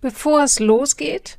Bevor es losgeht,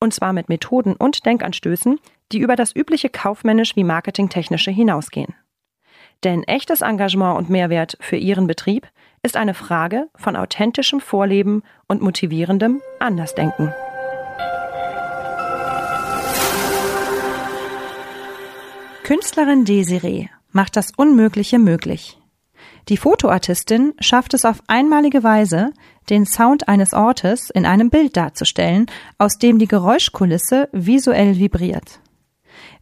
und zwar mit Methoden und Denkanstößen, die über das übliche kaufmännisch wie marketingtechnische hinausgehen. Denn echtes Engagement und Mehrwert für Ihren Betrieb ist eine Frage von authentischem Vorleben und motivierendem Andersdenken. Künstlerin Desiree macht das Unmögliche möglich. Die Fotoartistin schafft es auf einmalige Weise, den Sound eines Ortes in einem Bild darzustellen, aus dem die Geräuschkulisse visuell vibriert.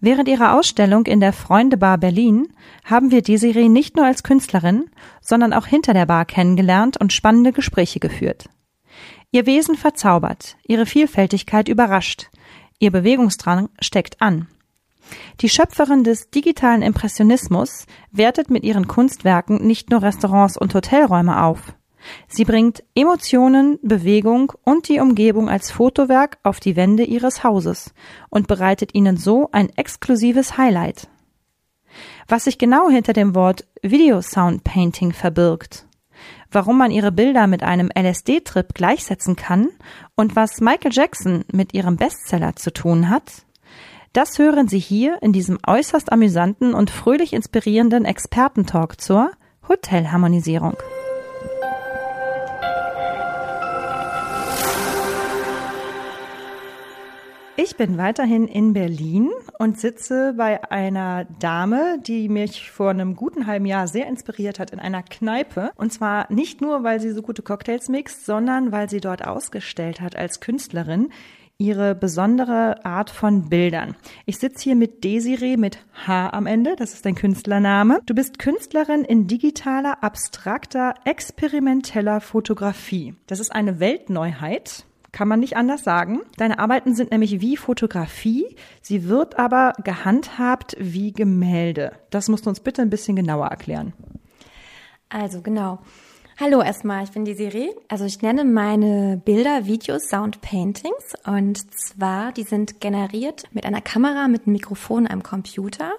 Während ihrer Ausstellung in der Freundebar Berlin haben wir Desiree nicht nur als Künstlerin, sondern auch hinter der Bar kennengelernt und spannende Gespräche geführt. Ihr Wesen verzaubert, ihre Vielfältigkeit überrascht, ihr Bewegungsdrang steckt an. Die Schöpferin des digitalen Impressionismus wertet mit ihren Kunstwerken nicht nur Restaurants und Hotelräume auf. Sie bringt Emotionen, Bewegung und die Umgebung als Fotowerk auf die Wände ihres Hauses und bereitet ihnen so ein exklusives Highlight. Was sich genau hinter dem Wort Video Sound Painting verbirgt, warum man ihre Bilder mit einem LSD-Trip gleichsetzen kann und was Michael Jackson mit ihrem Bestseller zu tun hat, das hören Sie hier in diesem äußerst amüsanten und fröhlich inspirierenden Expertentalk zur Hotelharmonisierung. Ich bin weiterhin in Berlin und sitze bei einer Dame, die mich vor einem guten halben Jahr sehr inspiriert hat in einer Kneipe. Und zwar nicht nur, weil sie so gute Cocktails mixt, sondern weil sie dort ausgestellt hat als Künstlerin ihre besondere Art von Bildern. Ich sitze hier mit Desiree mit H am Ende, das ist dein Künstlername. Du bist Künstlerin in digitaler, abstrakter, experimenteller Fotografie. Das ist eine Weltneuheit. Kann man nicht anders sagen. Deine Arbeiten sind nämlich wie Fotografie, sie wird aber gehandhabt wie Gemälde. Das musst du uns bitte ein bisschen genauer erklären. Also genau. Hallo erstmal, ich bin die Siri. Also ich nenne meine Bilder Videos Sound Paintings und zwar, die sind generiert mit einer Kamera, mit einem Mikrofon, einem Computer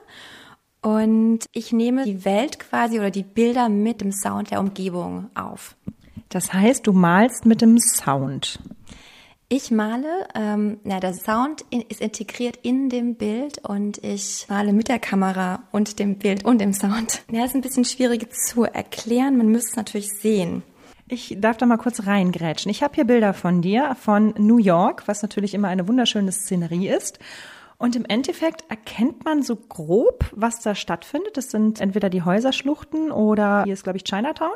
und ich nehme die Welt quasi oder die Bilder mit dem Sound der Umgebung auf. Das heißt, du malst mit dem Sound. Ich male, ähm, na, der Sound in, ist integriert in dem Bild und ich male mit der Kamera und dem Bild und dem Sound. Ja, ist ein bisschen schwierig zu erklären, man müsste es natürlich sehen. Ich darf da mal kurz reingrätschen. Ich habe hier Bilder von dir, von New York, was natürlich immer eine wunderschöne Szenerie ist. Und im Endeffekt erkennt man so grob, was da stattfindet. Das sind entweder die Häuserschluchten oder hier ist, glaube ich, Chinatown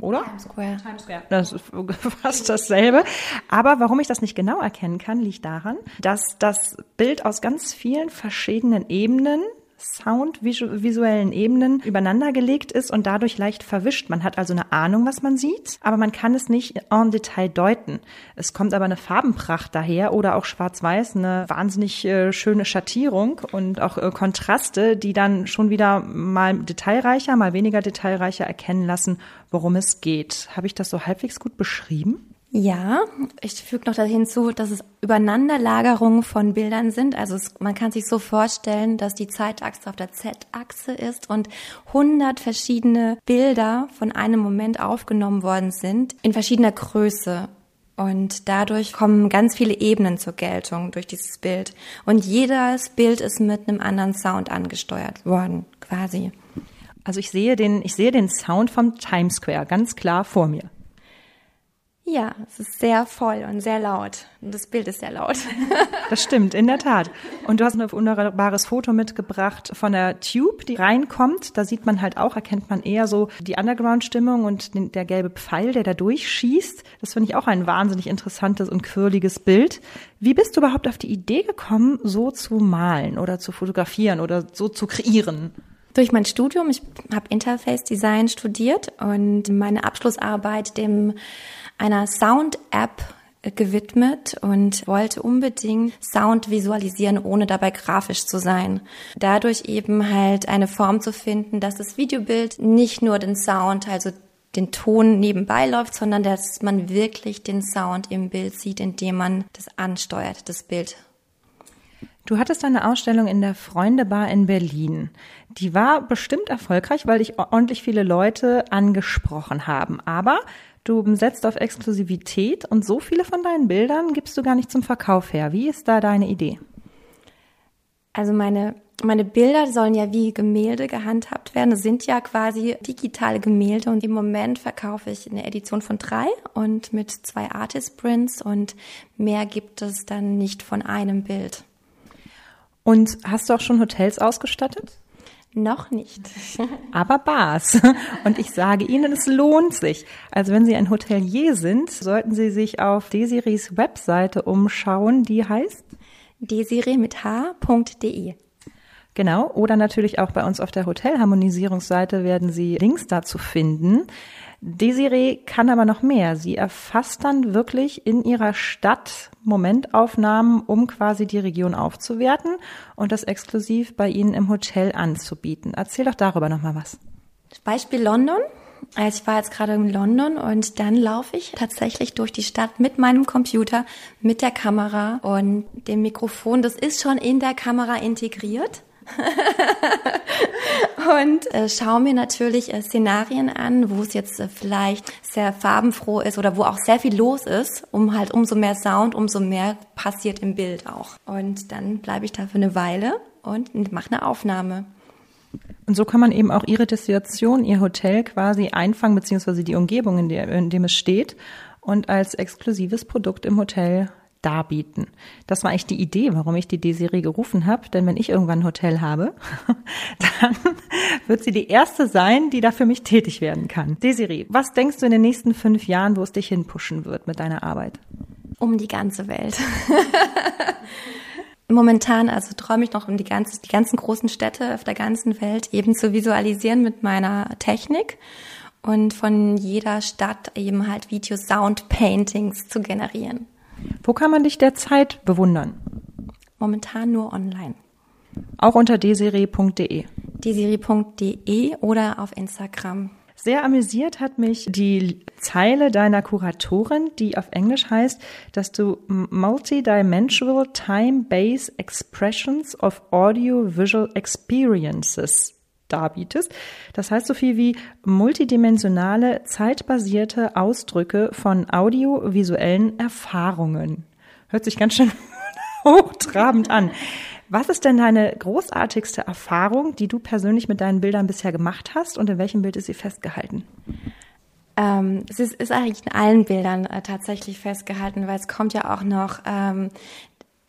oder? Times Square. Times Square. Das ist fast dasselbe. Aber warum ich das nicht genau erkennen kann, liegt daran, dass das Bild aus ganz vielen verschiedenen Ebenen soundvisuellen Ebenen übereinandergelegt ist und dadurch leicht verwischt. Man hat also eine Ahnung, was man sieht, aber man kann es nicht en Detail deuten. Es kommt aber eine Farbenpracht daher oder auch schwarz-weiß, eine wahnsinnig äh, schöne Schattierung und auch äh, Kontraste, die dann schon wieder mal detailreicher, mal weniger detailreicher erkennen lassen, worum es geht. Habe ich das so halbwegs gut beschrieben? Ja, ich füge noch hinzu, dass es Übereinanderlagerungen von Bildern sind. Also es, man kann sich so vorstellen, dass die Zeitachse auf der Z-Achse ist und 100 verschiedene Bilder von einem Moment aufgenommen worden sind in verschiedener Größe. Und dadurch kommen ganz viele Ebenen zur Geltung durch dieses Bild. Und jedes Bild ist mit einem anderen Sound angesteuert worden, quasi. Also ich sehe den, ich sehe den Sound vom Times Square ganz klar vor mir. Ja, es ist sehr voll und sehr laut. Und das Bild ist sehr laut. Das stimmt, in der Tat. Und du hast ein wunderbares Foto mitgebracht von der Tube, die reinkommt. Da sieht man halt auch, erkennt man eher so die Underground-Stimmung und den, der gelbe Pfeil, der da durchschießt. Das finde ich auch ein wahnsinnig interessantes und quirliges Bild. Wie bist du überhaupt auf die Idee gekommen, so zu malen oder zu fotografieren oder so zu kreieren? Durch mein Studium, ich habe Interface Design studiert und meine Abschlussarbeit dem einer Sound-App gewidmet und wollte unbedingt Sound visualisieren, ohne dabei grafisch zu sein. Dadurch eben halt eine Form zu finden, dass das Videobild nicht nur den Sound, also den Ton nebenbei läuft, sondern dass man wirklich den Sound im Bild sieht, indem man das ansteuert, das Bild. Du hattest eine Ausstellung in der Freundebar in Berlin. Die war bestimmt erfolgreich, weil dich ordentlich viele Leute angesprochen haben. Aber Du setzt auf Exklusivität und so viele von deinen Bildern gibst du gar nicht zum Verkauf her. Wie ist da deine Idee? Also meine, meine Bilder sollen ja wie Gemälde gehandhabt werden. Das sind ja quasi digitale Gemälde und im Moment verkaufe ich eine Edition von drei und mit zwei Artist Prints und mehr gibt es dann nicht von einem Bild. Und hast du auch schon Hotels ausgestattet? Noch nicht. Aber Bars. Und ich sage Ihnen, es lohnt sich. Also wenn Sie ein Hotelier sind, sollten Sie sich auf Desiris Webseite umschauen, die heißt desiree mit h.de. Genau, oder natürlich auch bei uns auf der Hotelharmonisierungsseite werden Sie Links dazu finden. Desiree kann aber noch mehr. Sie erfasst dann wirklich in ihrer Stadt Momentaufnahmen, um quasi die Region aufzuwerten und das exklusiv bei Ihnen im Hotel anzubieten. Erzähl doch darüber nochmal was. Beispiel London. Also ich war jetzt gerade in London und dann laufe ich tatsächlich durch die Stadt mit meinem Computer, mit der Kamera und dem Mikrofon. Das ist schon in der Kamera integriert. und äh, schaue mir natürlich äh, Szenarien an, wo es jetzt äh, vielleicht sehr farbenfroh ist oder wo auch sehr viel los ist, um halt umso mehr Sound, umso mehr passiert im Bild auch. Und dann bleibe ich da für eine Weile und mache eine Aufnahme. Und so kann man eben auch Ihre Destination, Ihr Hotel quasi einfangen, beziehungsweise die Umgebung, in, der, in dem es steht und als exklusives Produkt im Hotel darbieten. Das war eigentlich die Idee, warum ich die Desiree gerufen habe. Denn wenn ich irgendwann ein Hotel habe, dann wird sie die erste sein, die da für mich tätig werden kann. Desiree, was denkst du in den nächsten fünf Jahren, wo es dich hinpushen wird mit deiner Arbeit? Um die ganze Welt. Momentan also träume ich noch um die, ganze, die ganzen großen Städte auf der ganzen Welt eben zu visualisieren mit meiner Technik und von jeder Stadt eben halt Video-Sound-Paintings zu generieren. Wo kann man dich derzeit bewundern? Momentan nur online. Auch unter desiree.de. desiree.de oder auf Instagram. Sehr amüsiert hat mich die Zeile deiner Kuratorin, die auf Englisch heißt, dass du Multidimensional Time-Based Expressions of Audio-Visual Experiences darbietest. Das heißt so viel wie multidimensionale, zeitbasierte Ausdrücke von audiovisuellen Erfahrungen. Hört sich ganz schön hochtrabend an. Was ist denn deine großartigste Erfahrung, die du persönlich mit deinen Bildern bisher gemacht hast und in welchem Bild ist sie festgehalten? Ähm, es ist, ist, eigentlich in allen Bildern äh, tatsächlich festgehalten, weil es kommt ja auch noch ähm,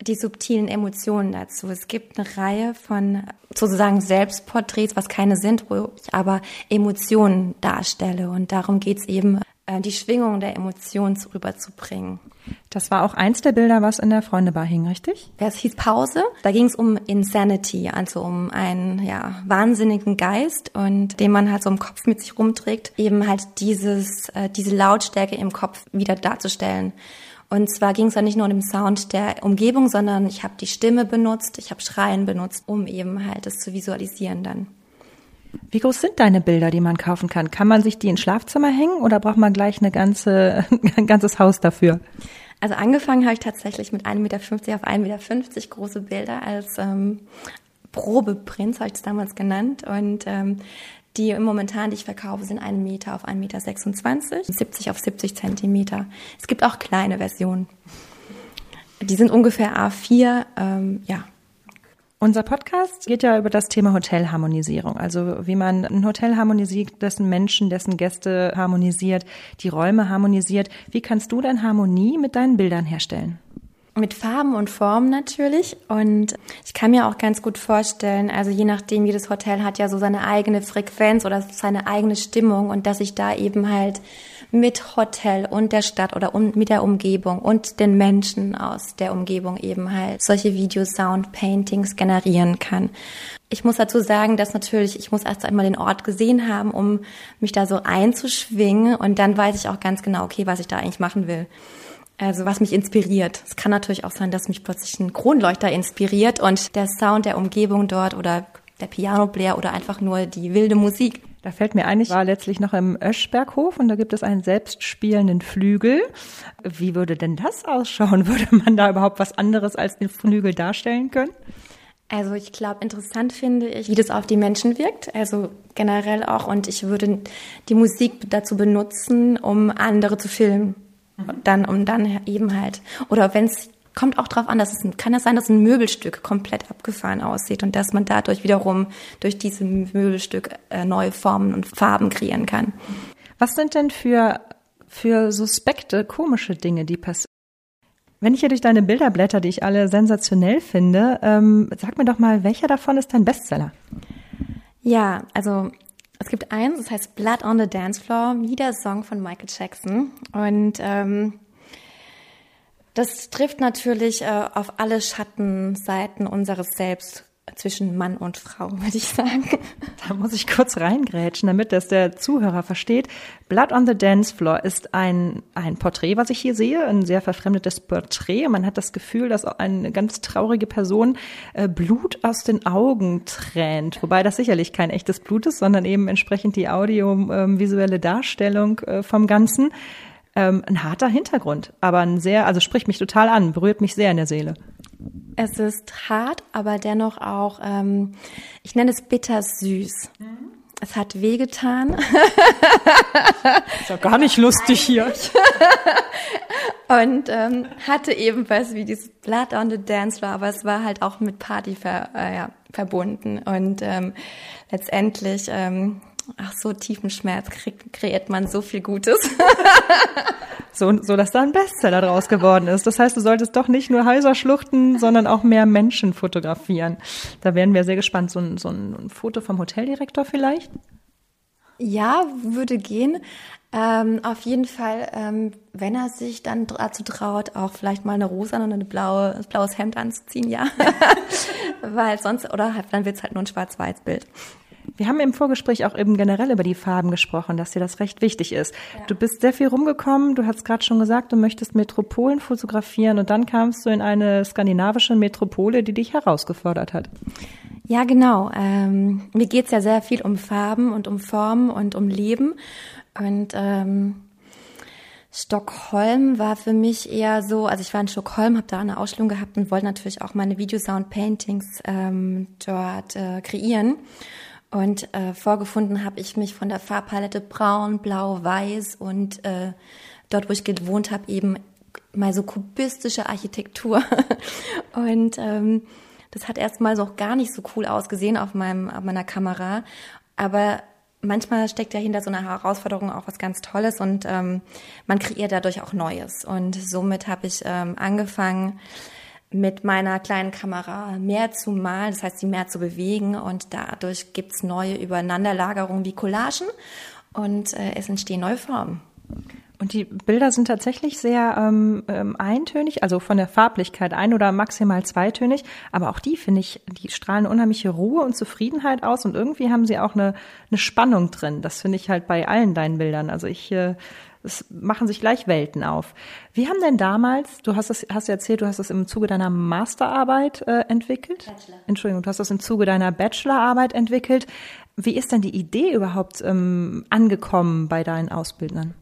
die subtilen Emotionen dazu. Es gibt eine Reihe von sozusagen Selbstporträts, was keine sind, wo ich aber Emotionen darstelle. Und darum geht's eben, äh, die Schwingung der Emotionen rüberzubringen. Das war auch eins der Bilder, was in der Freundebar hing, richtig? Das hieß Pause. Da ging es um Insanity, also um einen ja, wahnsinnigen Geist und den man halt so im Kopf mit sich rumträgt, eben halt dieses, äh, diese Lautstärke im Kopf wieder darzustellen. Und zwar ging es ja nicht nur um den Sound der Umgebung, sondern ich habe die Stimme benutzt, ich habe Schreien benutzt, um eben halt das zu visualisieren dann. Wie groß sind deine Bilder, die man kaufen kann? Kann man sich die ins Schlafzimmer hängen oder braucht man gleich eine ganze, ein ganzes Haus dafür? Also angefangen habe ich tatsächlich mit 1,50 Meter auf 1,50 Meter große Bilder als ähm, Probeprints, habe ich es damals genannt. Und ähm, die momentan, die ich verkaufe, sind 1 Meter auf 1,26 Meter, 70 auf 70 Zentimeter. Es gibt auch kleine Versionen. Die sind ungefähr A4, ähm, ja. Unser Podcast geht ja über das Thema Hotelharmonisierung, also wie man ein Hotel harmonisiert, dessen Menschen, dessen Gäste harmonisiert, die Räume harmonisiert. Wie kannst du denn Harmonie mit deinen Bildern herstellen? Mit Farben und Formen natürlich. Und ich kann mir auch ganz gut vorstellen, also je nachdem, jedes Hotel hat ja so seine eigene Frequenz oder seine eigene Stimmung und dass ich da eben halt mit Hotel und der Stadt oder um, mit der Umgebung und den Menschen aus der Umgebung eben halt solche Video-Sound-Paintings generieren kann. Ich muss dazu sagen, dass natürlich, ich muss erst einmal den Ort gesehen haben, um mich da so einzuschwingen und dann weiß ich auch ganz genau, okay, was ich da eigentlich machen will. Also was mich inspiriert. Es kann natürlich auch sein, dass mich plötzlich ein Kronleuchter inspiriert und der Sound der Umgebung dort oder der Piano-Blair oder einfach nur die wilde Musik. Da fällt mir ein, ich war letztlich noch im Öschberghof und da gibt es einen selbstspielenden Flügel. Wie würde denn das ausschauen? Würde man da überhaupt was anderes als den Flügel darstellen können? Also ich glaube, interessant finde ich, wie das auf die Menschen wirkt. Also generell auch. Und ich würde die Musik dazu benutzen, um andere zu filmen. Mhm. Dann, um dann eben halt. Oder wenn es kommt auch darauf an, dass es kann es sein, dass ein Möbelstück komplett abgefahren aussieht und dass man dadurch wiederum durch dieses Möbelstück äh, neue Formen und Farben kreieren kann. Was sind denn für für suspekte, komische Dinge, die passieren? Wenn ich hier durch deine Bilder blätter, die ich alle sensationell finde, ähm, sag mir doch mal, welcher davon ist dein Bestseller? Ja, also es gibt eins, das heißt Blood on the Dance Floor, wieder Song von Michael Jackson. Und ähm, das trifft natürlich äh, auf alle Schattenseiten unseres Selbst zwischen Mann und Frau, würde ich sagen. Da muss ich kurz reingrätschen, damit das der Zuhörer versteht. Blood on the Dance Floor ist ein, ein Porträt, was ich hier sehe, ein sehr verfremdetes Porträt. Man hat das Gefühl, dass eine ganz traurige Person äh, Blut aus den Augen tränt. Wobei das sicherlich kein echtes Blut ist, sondern eben entsprechend die audiovisuelle ähm, Darstellung äh, vom Ganzen. Ähm, ein harter Hintergrund, aber ein sehr, also spricht mich total an, berührt mich sehr in der Seele. Es ist hart, aber dennoch auch, ähm, ich nenne es bittersüß. Mhm. Es hat wehgetan. Ist ja gar nicht lustig hier. und ähm, hatte ebenfalls wie dieses Blood on the Dance Floor, aber es war halt auch mit Party ver, äh, ja, verbunden. Und ähm, letztendlich ähm, ach so tiefen Schmerz kreiert man so viel Gutes. so, so dass da ein Bestseller draus geworden ist. Das heißt, du solltest doch nicht nur Häuser schluchten, sondern auch mehr Menschen fotografieren. Da wären wir sehr gespannt. So ein, so ein Foto vom Hoteldirektor vielleicht? Ja, würde gehen. Ähm, auf jeden Fall, ähm, wenn er sich dann dazu traut, auch vielleicht mal eine rosa und eine blaue, ein blaues Hemd anzuziehen, ja. Weil sonst, oder halt, dann wird's halt nur ein Schwarz-Weiß-Bild. Wir haben im Vorgespräch auch eben generell über die Farben gesprochen, dass dir das recht wichtig ist. Ja. Du bist sehr viel rumgekommen, du hast gerade schon gesagt, du möchtest Metropolen fotografieren und dann kamst du in eine skandinavische Metropole, die dich herausgefordert hat. Ja, genau. Ähm, mir geht's ja sehr viel um Farben und um Formen und um Leben. Und ähm, Stockholm war für mich eher so, also ich war in Stockholm, habe da eine Ausstellung gehabt und wollte natürlich auch meine Video-Sound-Paintings ähm, dort äh, kreieren. Und äh, vorgefunden habe ich mich von der Farbpalette braun, blau, weiß und äh, dort, wo ich gewohnt habe, eben mal so kubistische Architektur. und ähm, das hat erstmal so gar nicht so cool ausgesehen auf, meinem, auf meiner Kamera. Aber manchmal steckt ja hinter so einer Herausforderung auch was ganz Tolles und ähm, man kreiert dadurch auch Neues. Und somit habe ich ähm, angefangen, mit meiner kleinen Kamera mehr zu malen, das heißt, sie mehr zu bewegen und dadurch gibt's neue Übereinanderlagerungen wie Collagen und äh, es entstehen neue Formen. Und die Bilder sind tatsächlich sehr ähm, ähm, eintönig, also von der Farblichkeit ein oder maximal zweitönig. Aber auch die finde ich, die strahlen unheimliche Ruhe und Zufriedenheit aus und irgendwie haben sie auch eine, eine Spannung drin. Das finde ich halt bei allen deinen Bildern. Also ich äh, es machen sich gleich Welten auf. Wie haben denn damals, du hast es, hast erzählt, du hast es im Zuge deiner Masterarbeit äh, entwickelt? Bachelor. Entschuldigung, du hast das im Zuge deiner Bachelorarbeit entwickelt. Wie ist denn die Idee überhaupt ähm, angekommen bei deinen Ausbildern?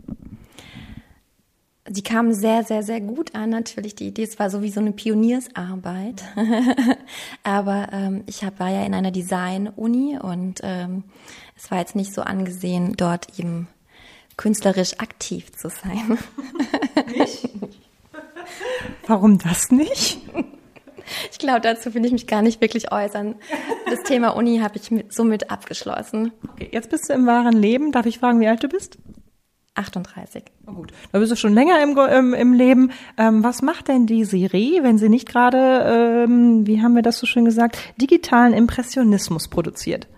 Die kam sehr, sehr, sehr gut an, natürlich. Die Idee, es war so wie so eine Pioniersarbeit. Aber ähm, ich hab, war ja in einer Design-Uni und ähm, es war jetzt nicht so angesehen, dort eben künstlerisch aktiv zu sein. Nicht? Warum das nicht? Ich glaube, dazu will ich mich gar nicht wirklich äußern. Das Thema Uni habe ich mit, somit abgeschlossen. Okay, jetzt bist du im wahren Leben. Darf ich fragen, wie alt du bist? 38. Oh gut, da bist du schon länger im, im, im Leben. Ähm, was macht denn die Serie, wenn sie nicht gerade, ähm, wie haben wir das so schön gesagt, digitalen Impressionismus produziert?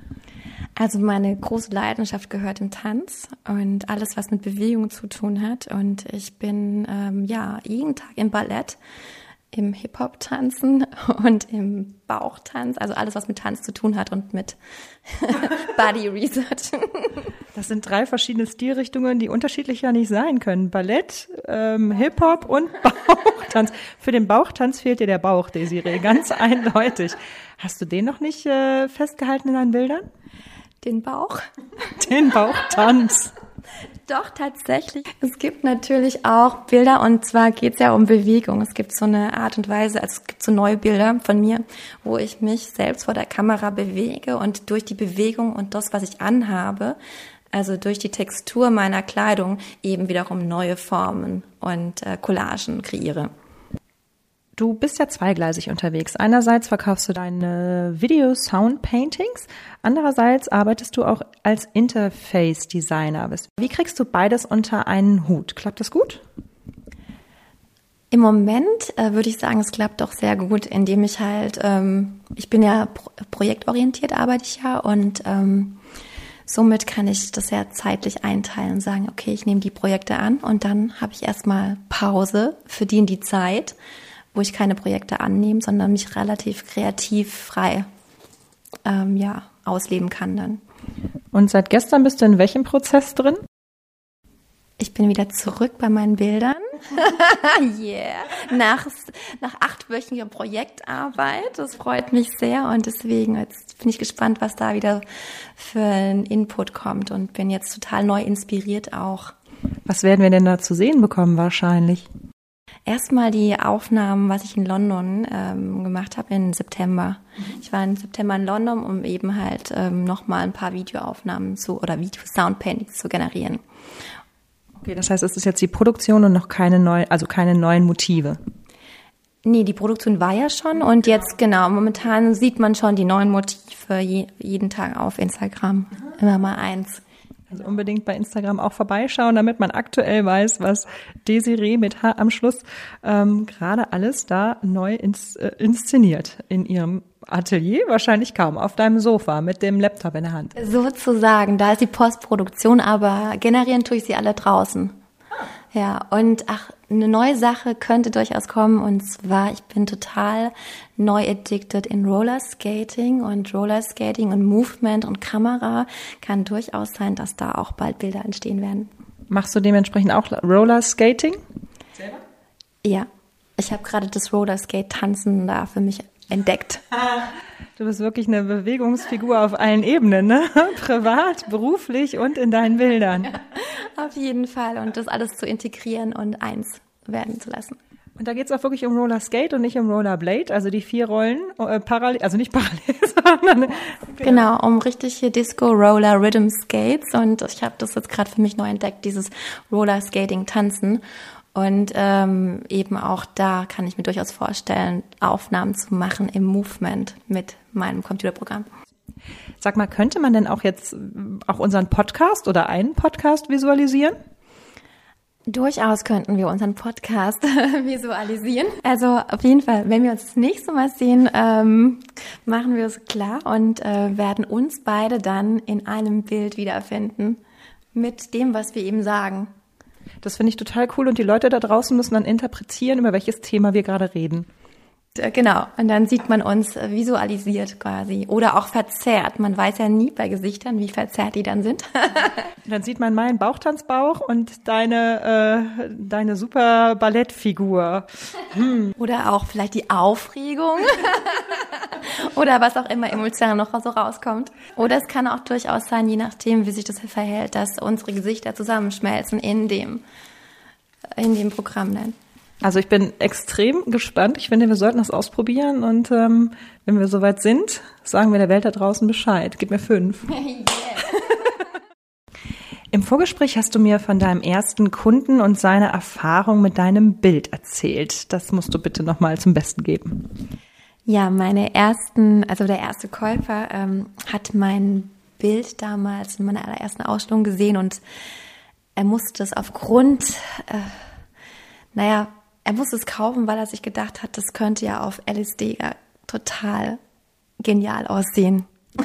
Also meine große Leidenschaft gehört im Tanz und alles, was mit Bewegung zu tun hat. Und ich bin ähm, ja jeden Tag im Ballett im Hip-Hop-Tanzen und im Bauchtanz, also alles, was mit Tanz zu tun hat und mit Body Research. Das sind drei verschiedene Stilrichtungen, die unterschiedlicher nicht sein können. Ballett, ähm, Hip-Hop und Bauchtanz. Für den Bauchtanz fehlt dir der Bauch, Desiree, ganz eindeutig. Hast du den noch nicht äh, festgehalten in deinen Bildern? Den Bauch? Den Bauchtanz. Doch, tatsächlich. Es gibt natürlich auch Bilder und zwar geht es ja um Bewegung. Es gibt so eine Art und Weise, also es gibt so neue Bilder von mir, wo ich mich selbst vor der Kamera bewege und durch die Bewegung und das, was ich anhabe, also durch die Textur meiner Kleidung eben wiederum neue Formen und äh, Collagen kreiere. Du bist ja zweigleisig unterwegs. Einerseits verkaufst du deine Video-Sound-Paintings, andererseits arbeitest du auch als Interface-Designer. Wie kriegst du beides unter einen Hut? Klappt das gut? Im Moment äh, würde ich sagen, es klappt doch sehr gut, indem ich halt, ähm, ich bin ja pro projektorientiert, arbeite ich ja und ähm, somit kann ich das ja zeitlich einteilen und sagen, okay, ich nehme die Projekte an und dann habe ich erstmal Pause, verdiene die Zeit wo ich keine Projekte annehme, sondern mich relativ kreativ frei ähm, ja, ausleben kann dann. Und seit gestern bist du in welchem Prozess drin? Ich bin wieder zurück bei meinen Bildern. yeah. Nach, nach achtwöchiger Projektarbeit. Das freut mich sehr und deswegen jetzt bin ich gespannt, was da wieder für ein Input kommt und bin jetzt total neu inspiriert auch. Was werden wir denn da zu sehen bekommen wahrscheinlich? Erstmal die Aufnahmen, was ich in London ähm, gemacht habe im September. Ich war im September in London, um eben halt ähm, nochmal ein paar Videoaufnahmen zu oder Video-Soundpaintings zu generieren. Okay, das heißt, es ist jetzt die Produktion und noch keine neuen, also keine neuen Motive. Nee, die Produktion war ja schon und jetzt genau, momentan sieht man schon die neuen Motive je, jeden Tag auf Instagram. Immer mal eins. Also unbedingt bei Instagram auch vorbeischauen, damit man aktuell weiß, was Desiree mit H am Schluss ähm, gerade alles da neu ins, äh, inszeniert in ihrem Atelier, wahrscheinlich kaum, auf deinem Sofa mit dem Laptop in der Hand. Sozusagen, da ist die Postproduktion, aber generieren tue ich sie alle draußen. Ja, und ach, eine neue Sache könnte durchaus kommen und zwar, ich bin total neu addicted in Roller Skating und Roller Skating und Movement und Kamera kann durchaus sein, dass da auch bald Bilder entstehen werden. Machst du dementsprechend auch Roller Skating? Selber? Ja, ich habe gerade das Roller Skate Tanzen da für mich entdeckt. Du bist wirklich eine Bewegungsfigur auf allen Ebenen, ne? Privat, beruflich und in deinen Bildern. Ja, auf jeden Fall. Und das alles zu integrieren und eins werden zu lassen. Und da geht es auch wirklich um Roller Skate und nicht um Roller Blade, also die vier Rollen äh, parallel, also nicht parallel, sondern genau. genau, um richtig hier Disco Roller Rhythm Skates und ich habe das jetzt gerade für mich neu entdeckt, dieses Roller Skating Tanzen und ähm, eben auch da kann ich mir durchaus vorstellen, Aufnahmen zu machen im Movement mit meinem Computerprogramm. Sag mal, könnte man denn auch jetzt auch unseren Podcast oder einen Podcast visualisieren? Durchaus könnten wir unseren Podcast visualisieren. Also auf jeden Fall, wenn wir uns das nächste Mal sehen, ähm, machen wir es klar und äh, werden uns beide dann in einem Bild wiederfinden mit dem, was wir eben sagen. Das finde ich total cool und die Leute da draußen müssen dann interpretieren, über welches Thema wir gerade reden. Äh, genau, und dann sieht man uns visualisiert quasi oder auch verzerrt. Man weiß ja nie bei Gesichtern, wie verzerrt die dann sind. dann sieht man meinen Bauchtanzbauch und deine, äh, deine super Ballettfigur. Hm. Oder auch vielleicht die Aufregung oder was auch immer emotional noch so rauskommt. Oder es kann auch durchaus sein, je nachdem, wie sich das verhält, dass unsere Gesichter zusammenschmelzen in dem, in dem Programm dann. Also ich bin extrem gespannt. Ich finde, wir sollten das ausprobieren und ähm, wenn wir soweit sind, sagen wir der Welt da draußen Bescheid. Gib mir fünf. Im Vorgespräch hast du mir von deinem ersten Kunden und seiner Erfahrung mit deinem Bild erzählt. Das musst du bitte nochmal zum Besten geben. Ja, meine ersten, also der erste Käufer ähm, hat mein Bild damals in meiner allerersten Ausstellung gesehen und er musste es aufgrund, äh, naja, er musste es kaufen, weil er sich gedacht hat, das könnte ja auf LSD total genial aussehen.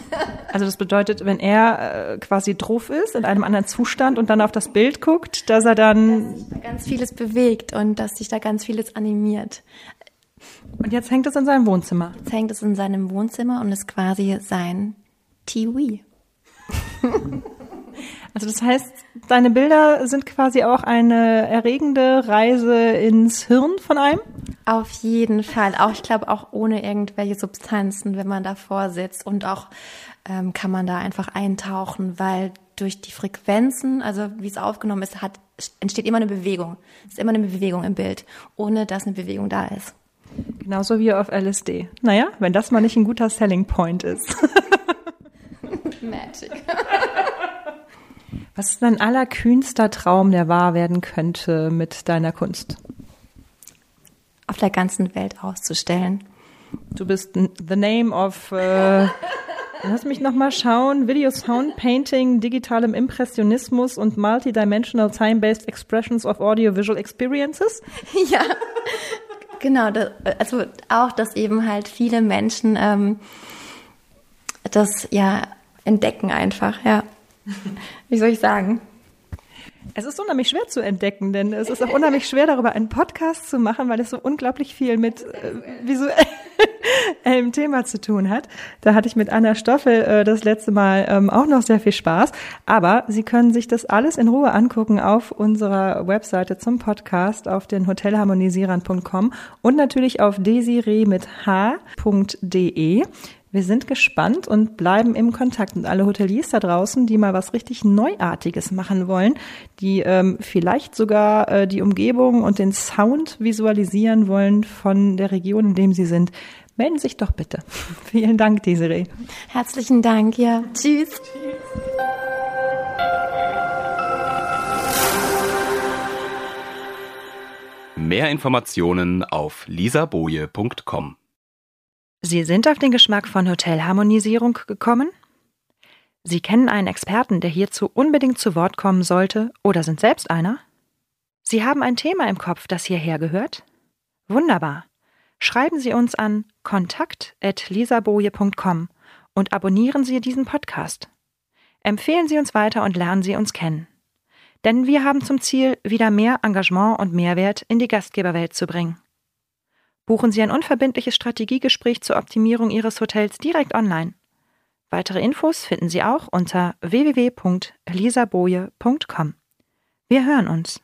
Also das bedeutet, wenn er äh, quasi drauf ist, in einem anderen Zustand und dann auf das Bild guckt, dass er dann... Dass sich da ganz vieles bewegt und dass sich da ganz vieles animiert. Und jetzt hängt es in seinem Wohnzimmer. Jetzt hängt es in seinem Wohnzimmer und ist quasi sein Tiwi. Also das heißt, deine Bilder sind quasi auch eine erregende Reise ins Hirn von einem? Auf jeden Fall. Auch ich glaube auch ohne irgendwelche Substanzen, wenn man davor sitzt und auch ähm, kann man da einfach eintauchen, weil durch die Frequenzen, also wie es aufgenommen ist, hat entsteht immer eine Bewegung. Es ist immer eine Bewegung im Bild, ohne dass eine Bewegung da ist. Genauso wie auf LSD. Naja, wenn das mal nicht ein guter Selling Point ist. Magic. Was ist dein allerkühnster Traum, der wahr werden könnte mit deiner Kunst? Auf der ganzen Welt auszustellen. Du bist the name of, äh, lass mich nochmal schauen, Video Sound Painting, digitalem Impressionismus und Multidimensional Time-Based Expressions of Audio-Visual Experiences. Ja, genau. Das, also auch, dass eben halt viele Menschen ähm, das ja entdecken einfach, ja. Wie soll ich sagen? Es ist unheimlich schwer zu entdecken, denn es ist auch unheimlich schwer, darüber einen Podcast zu machen, weil es so unglaublich viel mit äh, visuellem Thema zu tun hat. Da hatte ich mit Anna Stoffel äh, das letzte Mal ähm, auch noch sehr viel Spaß. Aber Sie können sich das alles in Ruhe angucken auf unserer Webseite zum Podcast auf den hotelharmonisierern.com und natürlich auf desiree mit h.de. Wir sind gespannt und bleiben im Kontakt mit alle Hoteliers da draußen, die mal was richtig Neuartiges machen wollen, die ähm, vielleicht sogar äh, die Umgebung und den Sound visualisieren wollen von der Region, in dem sie sind. Melden sich doch bitte. Vielen Dank, Desiree. Herzlichen Dank, ja. Tschüss. Tschüss. Mehr Informationen auf lisaboje.com. Sie sind auf den Geschmack von Hotelharmonisierung gekommen? Sie kennen einen Experten, der hierzu unbedingt zu Wort kommen sollte, oder sind selbst einer? Sie haben ein Thema im Kopf, das hierher gehört? Wunderbar. Schreiben Sie uns an kontakt.lisaboje.com und abonnieren Sie diesen Podcast. Empfehlen Sie uns weiter und lernen Sie uns kennen. Denn wir haben zum Ziel, wieder mehr Engagement und Mehrwert in die Gastgeberwelt zu bringen. Buchen Sie ein unverbindliches Strategiegespräch zur Optimierung Ihres Hotels direkt online. Weitere Infos finden Sie auch unter www.elisaboje.com. Wir hören uns.